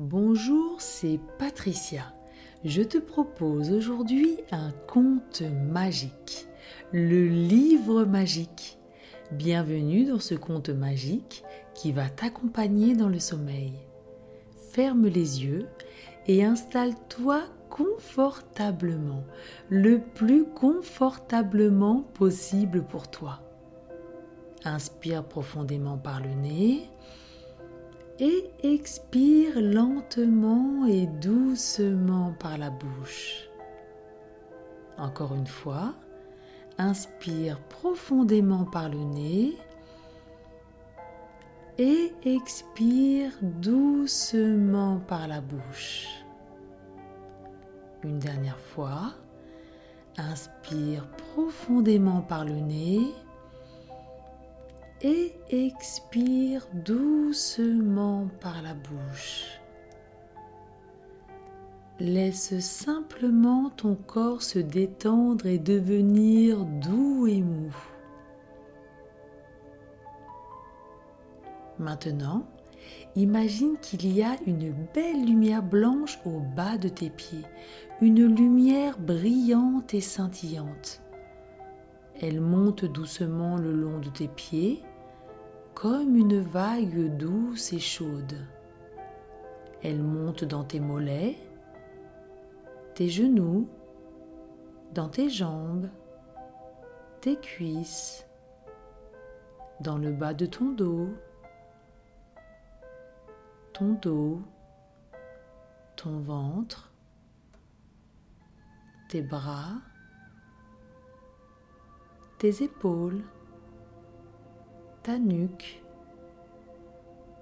Bonjour, c'est Patricia. Je te propose aujourd'hui un conte magique, le livre magique. Bienvenue dans ce conte magique qui va t'accompagner dans le sommeil. Ferme les yeux et installe-toi confortablement, le plus confortablement possible pour toi. Inspire profondément par le nez et expire lentement et doucement par la bouche. Encore une fois, inspire profondément par le nez et expire doucement par la bouche. Une dernière fois, inspire profondément par le nez et expire doucement par la bouche. Laisse simplement ton corps se détendre et devenir doux et mou. Maintenant, imagine qu'il y a une belle lumière blanche au bas de tes pieds, une lumière brillante et scintillante. Elle monte doucement le long de tes pieds comme une vague douce et chaude. Elle monte dans tes mollets, tes genoux, dans tes jambes, tes cuisses, dans le bas de ton dos, ton dos, ton ventre, tes bras, tes épaules, ta nuque,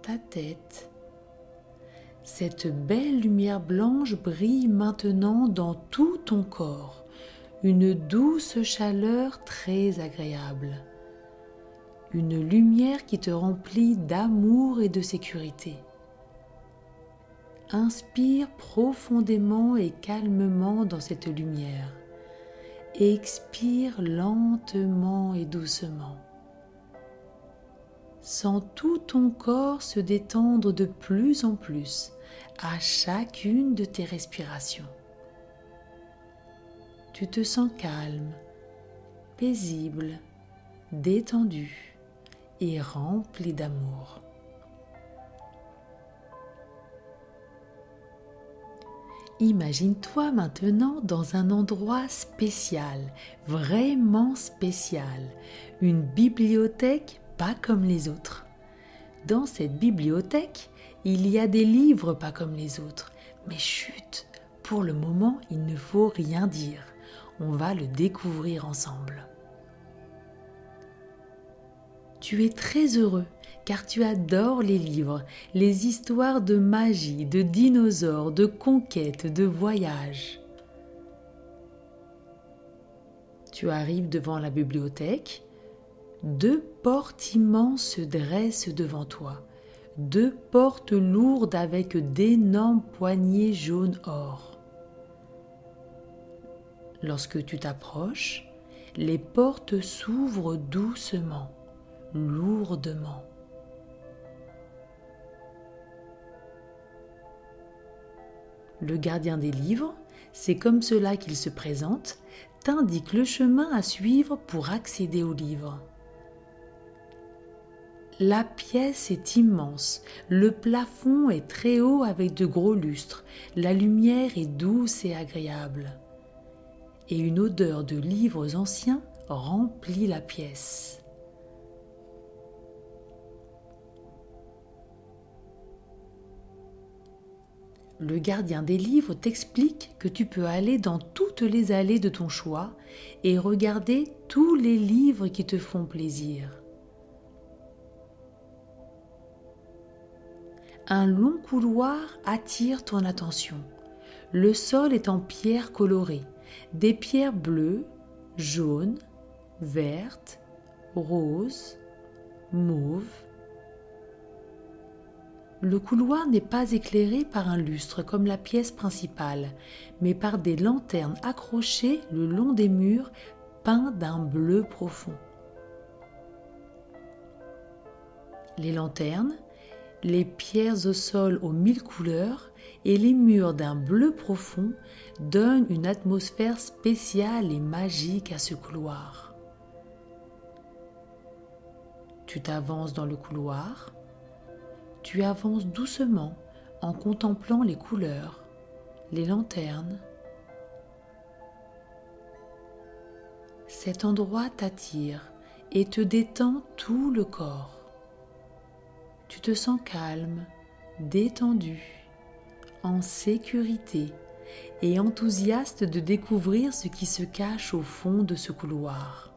ta tête. Cette belle lumière blanche brille maintenant dans tout ton corps, une douce chaleur très agréable, une lumière qui te remplit d'amour et de sécurité. Inspire profondément et calmement dans cette lumière. Expire lentement et doucement. Sens tout ton corps se détendre de plus en plus à chacune de tes respirations. Tu te sens calme, paisible, détendu et rempli d'amour. Imagine-toi maintenant dans un endroit spécial, vraiment spécial, une bibliothèque pas comme les autres. Dans cette bibliothèque, il y a des livres pas comme les autres. Mais chut, pour le moment, il ne faut rien dire. On va le découvrir ensemble. Tu es très heureux car tu adores les livres, les histoires de magie, de dinosaures, de conquêtes, de voyages. Tu arrives devant la bibliothèque deux portes immenses se dressent devant toi, deux portes lourdes avec d'énormes poignées jaune or. Lorsque tu t'approches, les portes s'ouvrent doucement, lourdement. Le gardien des livres, c'est comme cela qu'il se présente, t'indique le chemin à suivre pour accéder aux livres. La pièce est immense, le plafond est très haut avec de gros lustres, la lumière est douce et agréable. Et une odeur de livres anciens remplit la pièce. Le gardien des livres t'explique que tu peux aller dans toutes les allées de ton choix et regarder tous les livres qui te font plaisir. Un long couloir attire ton attention. Le sol est en pierre colorée, des pierres bleues, jaunes, vertes, roses, mauves. Le couloir n'est pas éclairé par un lustre comme la pièce principale, mais par des lanternes accrochées le long des murs peints d'un bleu profond. Les lanternes, les pierres au sol aux mille couleurs et les murs d'un bleu profond donnent une atmosphère spéciale et magique à ce couloir. Tu t'avances dans le couloir, tu avances doucement en contemplant les couleurs, les lanternes. Cet endroit t'attire et te détend tout le corps. Tu te sens calme, détendu, en sécurité et enthousiaste de découvrir ce qui se cache au fond de ce couloir.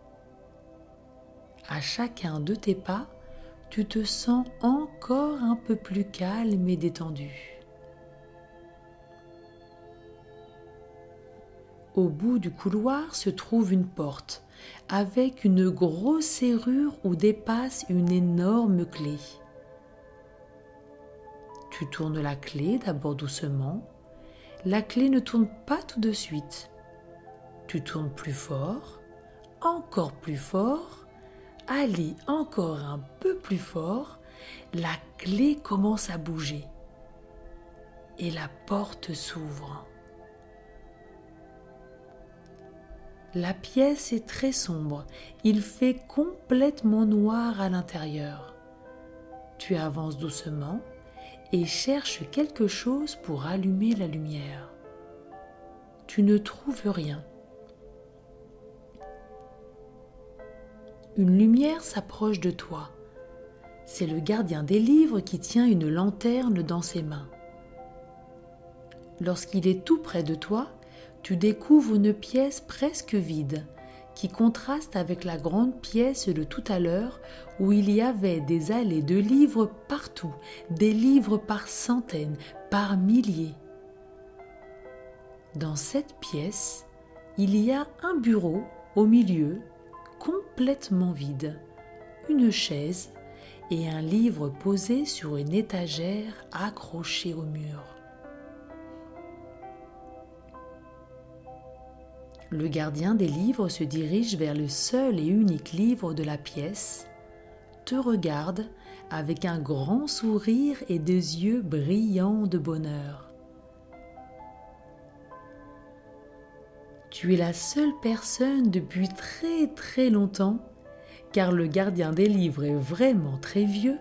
À chacun de tes pas, tu te sens encore un peu plus calme et détendu. Au bout du couloir se trouve une porte avec une grosse serrure où dépasse une énorme clé. Tu la clé d'abord doucement. La clé ne tourne pas tout de suite. Tu tournes plus fort, encore plus fort, allez encore un peu plus fort, la clé commence à bouger et la porte s'ouvre. La pièce est très sombre, il fait complètement noir à l'intérieur. Tu avances doucement et cherches quelque chose pour allumer la lumière. Tu ne trouves rien. Une lumière s'approche de toi. C'est le gardien des livres qui tient une lanterne dans ses mains. Lorsqu'il est tout près de toi, tu découvres une pièce presque vide qui contraste avec la grande pièce de tout à l'heure où il y avait des allées de livres partout, des livres par centaines, par milliers. Dans cette pièce, il y a un bureau au milieu, complètement vide, une chaise et un livre posé sur une étagère accrochée au mur. Le gardien des livres se dirige vers le seul et unique livre de la pièce, te regarde avec un grand sourire et des yeux brillants de bonheur. Tu es la seule personne depuis très très longtemps, car le gardien des livres est vraiment très vieux,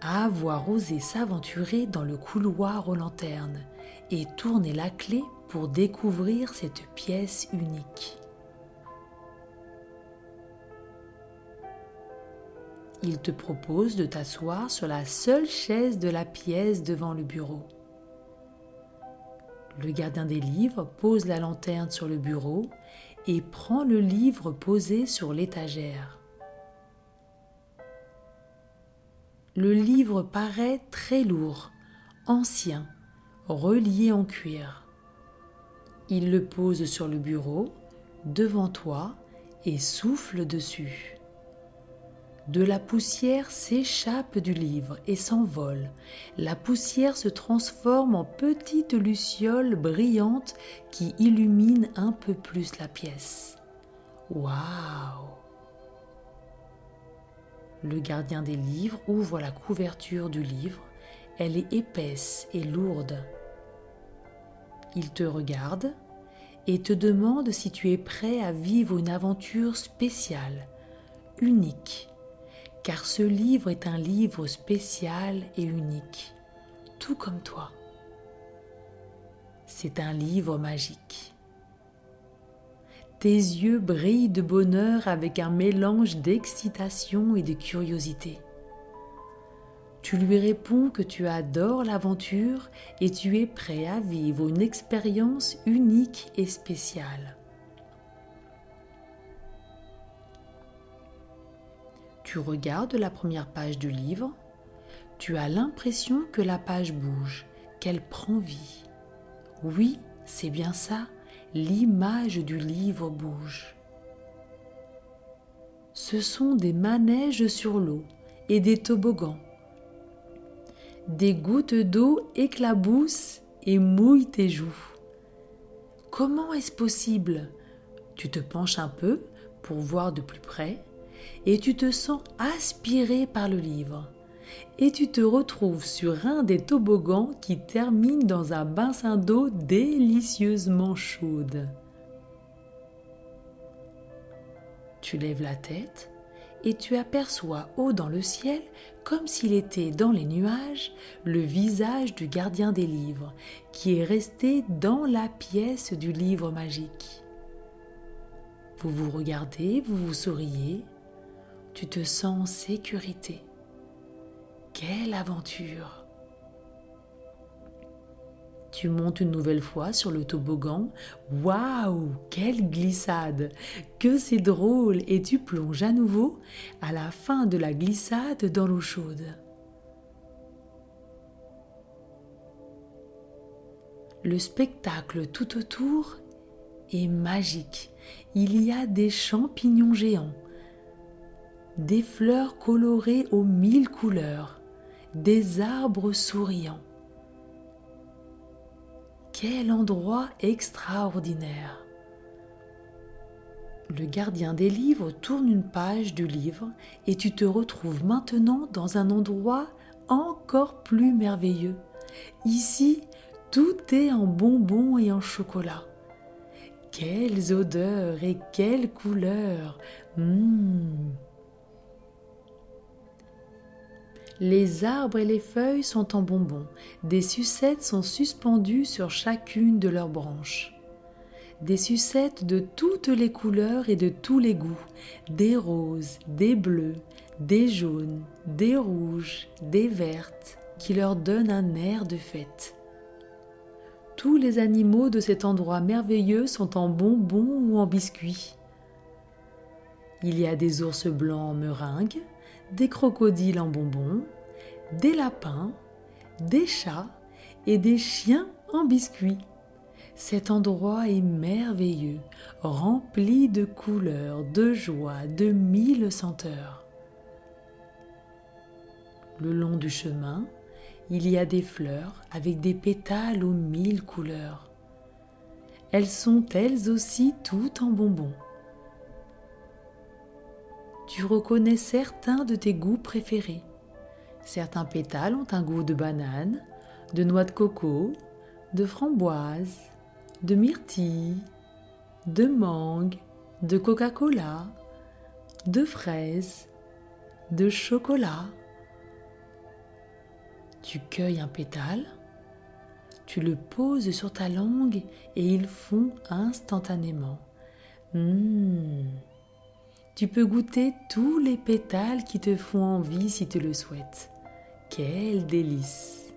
à avoir osé s'aventurer dans le couloir aux lanternes et tourner la clé pour découvrir cette pièce unique. Il te propose de t'asseoir sur la seule chaise de la pièce devant le bureau. Le gardien des livres pose la lanterne sur le bureau et prend le livre posé sur l'étagère. Le livre paraît très lourd, ancien, relié en cuir. Il le pose sur le bureau, devant toi, et souffle dessus. De la poussière s'échappe du livre et s'envole. La poussière se transforme en petite luciole brillante qui illumine un peu plus la pièce. Waouh Le gardien des livres ouvre la couverture du livre. Elle est épaisse et lourde. Il te regarde et te demande si tu es prêt à vivre une aventure spéciale, unique, car ce livre est un livre spécial et unique, tout comme toi. C'est un livre magique. Tes yeux brillent de bonheur avec un mélange d'excitation et de curiosité. Tu lui réponds que tu adores l'aventure et tu es prêt à vivre une expérience unique et spéciale. Tu regardes la première page du livre, tu as l'impression que la page bouge, qu'elle prend vie. Oui, c'est bien ça, l'image du livre bouge. Ce sont des manèges sur l'eau et des toboggans des gouttes d'eau éclaboussent et mouillent tes joues. Comment est-ce possible? Tu te penches un peu pour voir de plus près et tu te sens aspiré par le livre. et tu te retrouves sur un des toboggans qui termine dans un bassin d'eau délicieusement chaude. Tu lèves la tête et tu aperçois haut dans le ciel, comme s'il était dans les nuages, le visage du gardien des livres, qui est resté dans la pièce du livre magique. Vous vous regardez, vous vous souriez, tu te sens en sécurité. Quelle aventure tu montes une nouvelle fois sur le toboggan. Waouh, quelle glissade Que c'est drôle Et tu plonges à nouveau à la fin de la glissade dans l'eau chaude. Le spectacle tout autour est magique. Il y a des champignons géants, des fleurs colorées aux mille couleurs, des arbres souriants quel endroit extraordinaire Le gardien des livres tourne une page du livre et tu te retrouves maintenant dans un endroit encore plus merveilleux. Ici, tout est en bonbons et en chocolat. Quelles odeurs et quelles couleurs mmh. Les arbres et les feuilles sont en bonbons, des sucettes sont suspendues sur chacune de leurs branches. Des sucettes de toutes les couleurs et de tous les goûts, des roses, des bleus, des jaunes, des rouges, des vertes, qui leur donnent un air de fête. Tous les animaux de cet endroit merveilleux sont en bonbons ou en biscuits. Il y a des ours blancs en meringue, des crocodiles en bonbons, des lapins, des chats et des chiens en biscuits. Cet endroit est merveilleux, rempli de couleurs, de joie, de mille senteurs. Le long du chemin, il y a des fleurs avec des pétales aux mille couleurs. Elles sont elles aussi toutes en bonbons tu reconnais certains de tes goûts préférés. Certains pétales ont un goût de banane, de noix de coco, de framboise, de myrtille, de mangue, de Coca-Cola, de fraise, de chocolat. Tu cueilles un pétale, tu le poses sur ta langue et il fond instantanément. Mmh. Tu peux goûter tous les pétales qui te font envie si tu le souhaites. Quel délice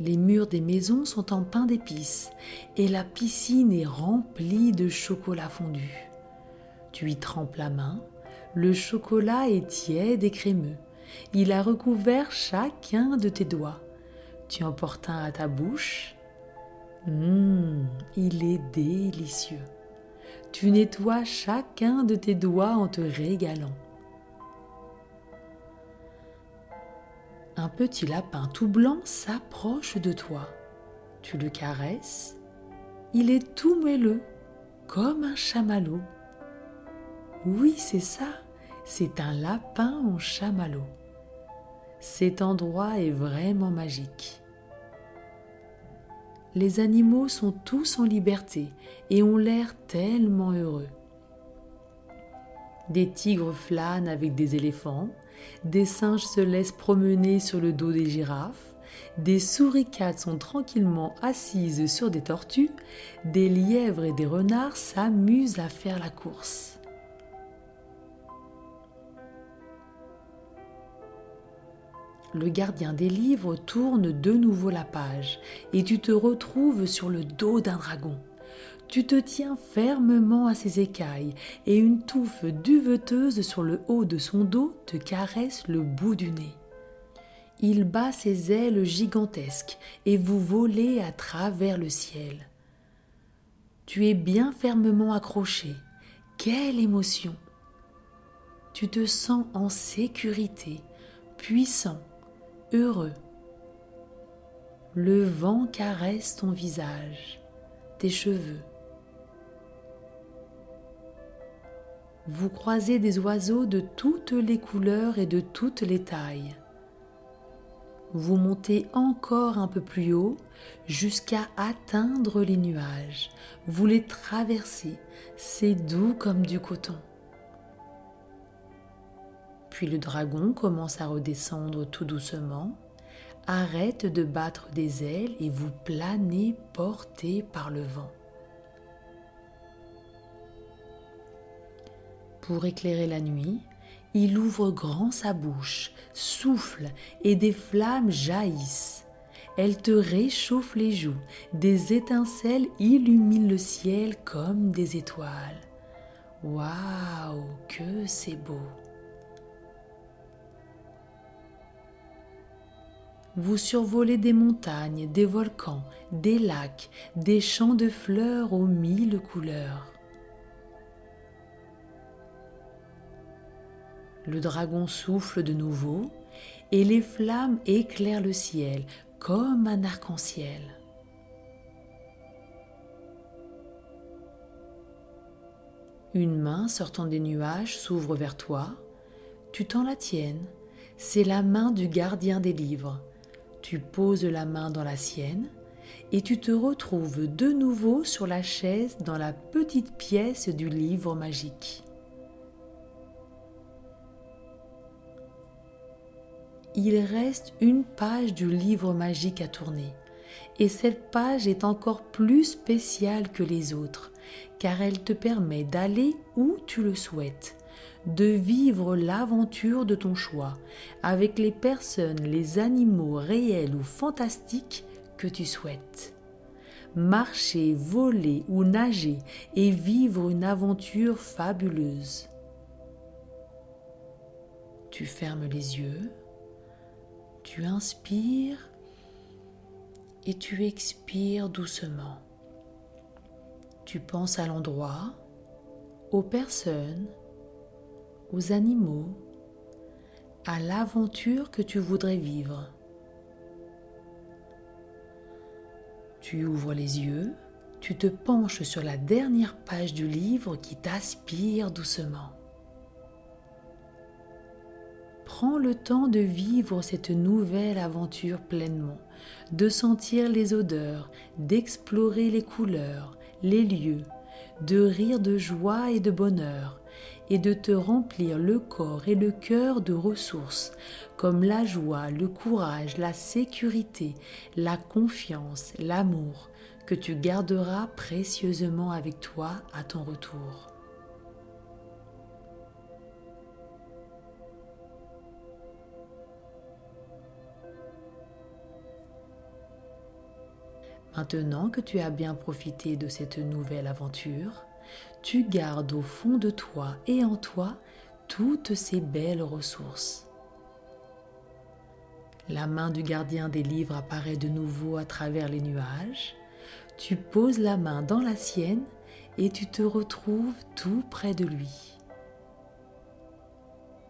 Les murs des maisons sont en pain d'épices et la piscine est remplie de chocolat fondu. Tu y trempes la main, le chocolat est tiède et crémeux. Il a recouvert chacun de tes doigts tu en portes un à ta bouche? Hum, il est délicieux. Tu nettoies chacun de tes doigts en te régalant. Un petit lapin tout blanc s'approche de toi. Tu le caresses. Il est tout moelleux, comme un chamallow. Oui, c'est ça, c'est un lapin en chamallow. Cet endroit est vraiment magique les animaux sont tous en liberté et ont l'air tellement heureux. Des tigres flânent avec des éléphants, des singes se laissent promener sur le dos des girafes, des souricates sont tranquillement assises sur des tortues, des lièvres et des renards s'amusent à faire la course. Le gardien des livres tourne de nouveau la page et tu te retrouves sur le dos d'un dragon. Tu te tiens fermement à ses écailles et une touffe duveteuse sur le haut de son dos te caresse le bout du nez. Il bat ses ailes gigantesques et vous volez à travers le ciel. Tu es bien fermement accroché. Quelle émotion Tu te sens en sécurité, puissant heureux. Le vent caresse ton visage, tes cheveux. vous croisez des oiseaux de toutes les couleurs et de toutes les tailles. Vous montez encore un peu plus haut jusqu'à atteindre les nuages. Vous les traversez. C'est doux comme du coton. Le dragon commence à redescendre tout doucement, arrête de battre des ailes et vous planez porté par le vent. Pour éclairer la nuit, il ouvre grand sa bouche, souffle et des flammes jaillissent. Elle te réchauffe les joues, des étincelles illuminent le ciel comme des étoiles. Waouh, que c'est beau! Vous survolez des montagnes, des volcans, des lacs, des champs de fleurs aux mille couleurs. Le dragon souffle de nouveau et les flammes éclairent le ciel comme un arc-en-ciel. Une main sortant des nuages s'ouvre vers toi. Tu tends la tienne. C'est la main du gardien des livres. Tu poses la main dans la sienne et tu te retrouves de nouveau sur la chaise dans la petite pièce du livre magique. Il reste une page du livre magique à tourner. Et cette page est encore plus spéciale que les autres, car elle te permet d'aller où tu le souhaites de vivre l'aventure de ton choix avec les personnes, les animaux réels ou fantastiques que tu souhaites. Marcher, voler ou nager et vivre une aventure fabuleuse. Tu fermes les yeux, tu inspires et tu expires doucement. Tu penses à l'endroit, aux personnes, aux animaux, à l'aventure que tu voudrais vivre. Tu ouvres les yeux, tu te penches sur la dernière page du livre qui t'aspire doucement. Prends le temps de vivre cette nouvelle aventure pleinement, de sentir les odeurs, d'explorer les couleurs, les lieux, de rire de joie et de bonheur, et de te remplir le corps et le cœur de ressources comme la joie, le courage, la sécurité, la confiance, l'amour que tu garderas précieusement avec toi à ton retour. Maintenant que tu as bien profité de cette nouvelle aventure, tu gardes au fond de toi et en toi toutes ces belles ressources. La main du gardien des livres apparaît de nouveau à travers les nuages. Tu poses la main dans la sienne et tu te retrouves tout près de lui.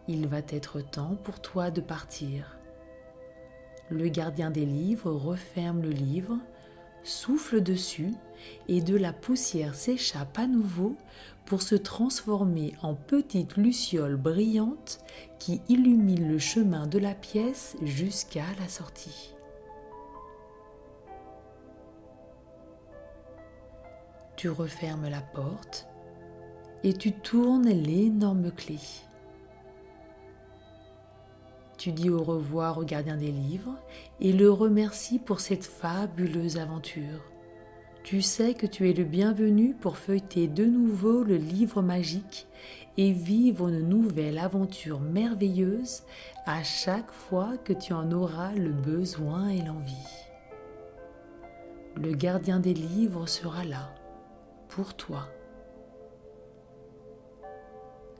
Il va être temps pour toi de partir. Le gardien des livres referme le livre souffle dessus et de la poussière s'échappe à nouveau pour se transformer en petite luciole brillante qui illumine le chemin de la pièce jusqu'à la sortie. Tu refermes la porte et tu tournes l'énorme clé. Tu dis au revoir au gardien des livres et le remercies pour cette fabuleuse aventure. Tu sais que tu es le bienvenu pour feuilleter de nouveau le livre magique et vivre une nouvelle aventure merveilleuse à chaque fois que tu en auras le besoin et l'envie. Le gardien des livres sera là, pour toi.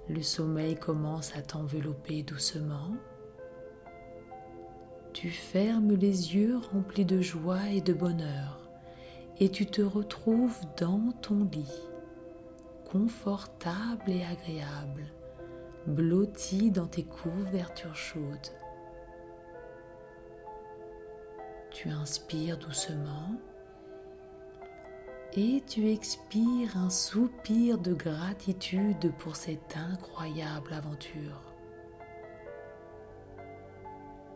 Le sommeil commence à t'envelopper doucement tu fermes les yeux remplis de joie et de bonheur et tu te retrouves dans ton lit, confortable et agréable, blotti dans tes couvertures chaudes. Tu inspires doucement et tu expires un soupir de gratitude pour cette incroyable aventure.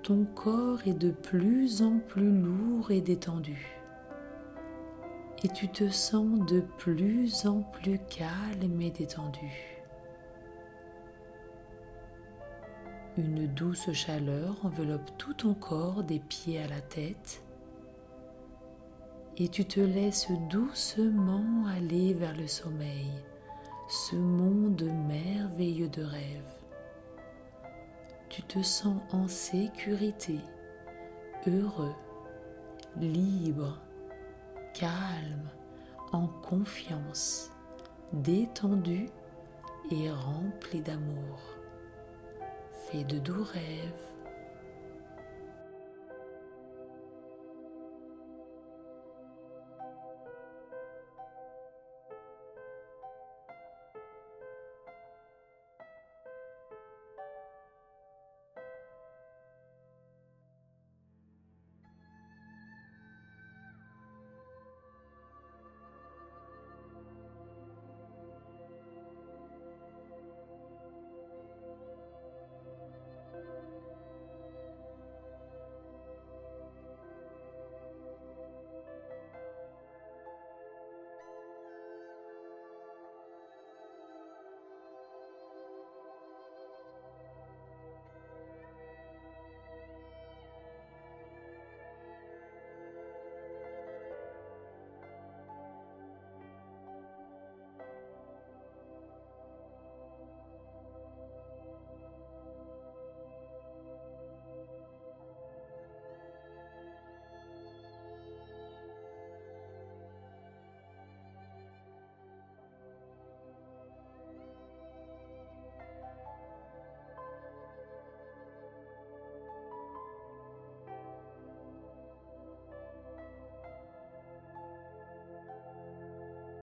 Ton corps est de plus en plus lourd et détendu et tu te sens de plus en plus calme et détendu. Une douce chaleur enveloppe tout ton corps des pieds à la tête et tu te laisses doucement aller vers le sommeil, ce monde merveilleux de rêve. Tu te sens en sécurité, heureux, libre, calme, en confiance, détendu et rempli d'amour. Fais de doux rêves